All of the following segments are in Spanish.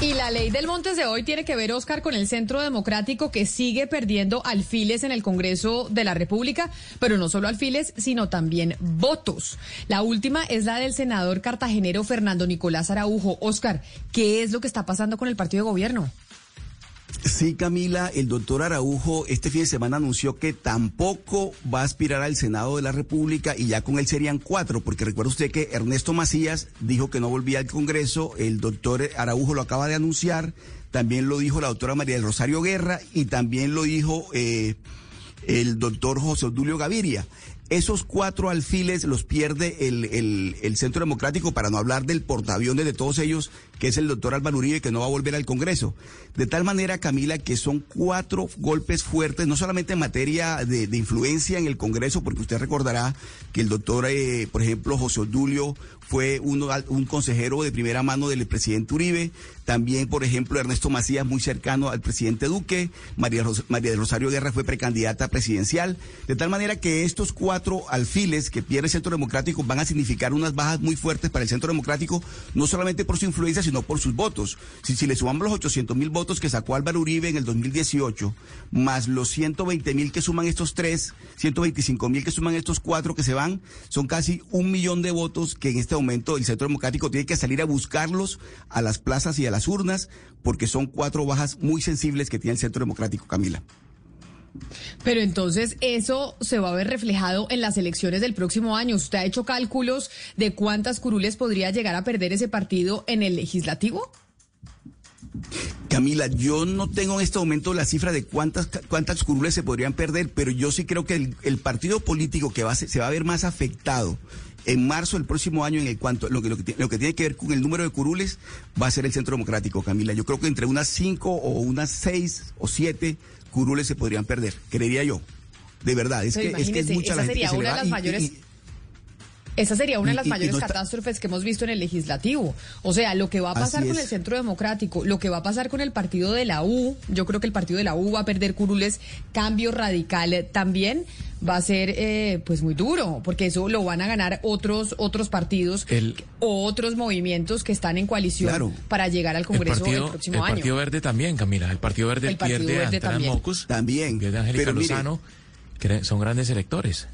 Y la ley del Montes de hoy tiene que ver, Oscar, con el Centro Democrático que sigue perdiendo alfiles en el Congreso de la República, pero no solo alfiles, sino también votos. La última es la del senador cartagenero Fernando Nicolás Araujo. Oscar, ¿qué es lo que está pasando con el partido de gobierno? Sí, Camila, el doctor Araujo este fin de semana anunció que tampoco va a aspirar al Senado de la República y ya con él serían cuatro, porque recuerda usted que Ernesto Macías dijo que no volvía al Congreso, el doctor Araujo lo acaba de anunciar, también lo dijo la doctora María del Rosario Guerra y también lo dijo eh, el doctor José Odulio Gaviria. Esos cuatro alfiles los pierde el, el, Centro Democrático, para no hablar del portaaviones de todos ellos, que es el doctor Álvaro Uribe, que no va a volver al Congreso. De tal manera, Camila, que son cuatro golpes fuertes, no solamente en materia de, influencia en el Congreso, porque usted recordará que el doctor, eh, por ejemplo, José Odulio fue uno, un consejero de primera mano del presidente Uribe, también, por ejemplo, Ernesto Macías, muy cercano al presidente Duque, María, María de Rosario Guerra fue precandidata presidencial, de tal manera que estos cuatro alfiles que pierde el Centro Democrático van a significar unas bajas muy fuertes para el Centro Democrático, no solamente por su influencia, sino por sus votos. Si, si le sumamos los 800 mil votos que sacó Álvaro Uribe en el 2018, más los 120 mil que suman estos tres, 125 mil que suman estos cuatro que se van, son casi un millón de votos que en este momento el Centro Democrático tiene que salir a buscarlos a las plazas y a las urnas, porque son cuatro bajas muy sensibles que tiene el Centro Democrático, Camila. Pero entonces eso se va a ver reflejado en las elecciones del próximo año. ¿Usted ha hecho cálculos de cuántas curules podría llegar a perder ese partido en el legislativo? Camila, yo no tengo en este momento la cifra de cuántas cuántas curules se podrían perder, pero yo sí creo que el, partido político que se va a ver más afectado en marzo del próximo año en el cuanto lo que, lo que tiene que ver con el número de curules va a ser el Centro Democrático, Camila. Yo creo que entre unas cinco o unas seis o siete curules se podrían perder, creería yo. De verdad, es, que, es que es mucha esa la sería gente que una de las mayores... y, y, esa sería una de las Y- y- y mayores no está- catástrofes que hemos visto en el legislativo. O sea, lo que va a pasar con el Centro Democrático, lo que va a pasar con el partido de la U, yo creo que el partido de la U va a perder curules, cambio radical también va a ser eh, pues muy duro, porque eso lo van a ganar otros otros partidos El- o otros movimientos que están en coalición Claro. para llegar al El Congreso partido, el próximo el año. Partido Verde también, Camila. El Partido Verde El Partido pierde Verde a también. Mocus, También. pierde a Angélica Pero mire, Lozano, que son grandes electores.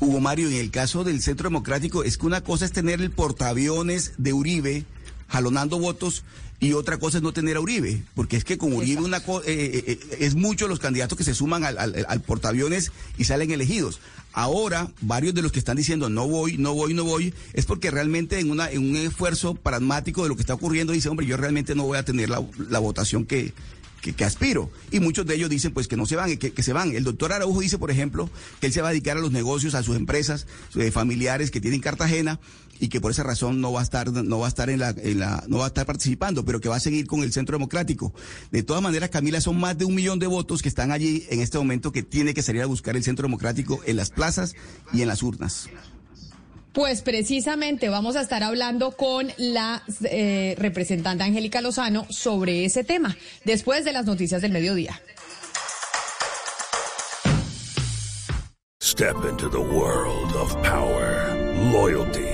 Hugo Mario, en el caso del Centro Democrático, es que una cosa es tener el portaaviones de Uribe jalonando votos y otra cosa es no tener a Uribe, porque es que con Uribe una co- eh, eh, eh, es mucho los candidatos que se suman al, al- portaaviones y salen elegidos. Ahora, varios de los que están diciendo no voy, no voy, no voy, es porque realmente en, una, en un esfuerzo pragmático de lo que está ocurriendo dice, hombre, yo realmente no voy a tener la votación que, que, aspiro. Y muchos de ellos dicen pues que no se van, que, que se van. El doctor Araujo dice, por ejemplo, que él se va a dedicar a los negocios, a sus empresas eh, familiares que tienen Cartagena y que por esa razón no va a estar, no va a estar en la, en la, no va a estar participando, pero que va a seguir con el Centro Democrático. De todas maneras, Camila, son más de un millón de votos que están allí en este momento que tiene que salir a buscar el Centro Democrático en las plazas y en las urnas. Pues precisamente vamos a estar hablando con la eh, representante Angélica Lozano sobre ese tema después de las noticias del mediodía. Step into the world of power, loyalty,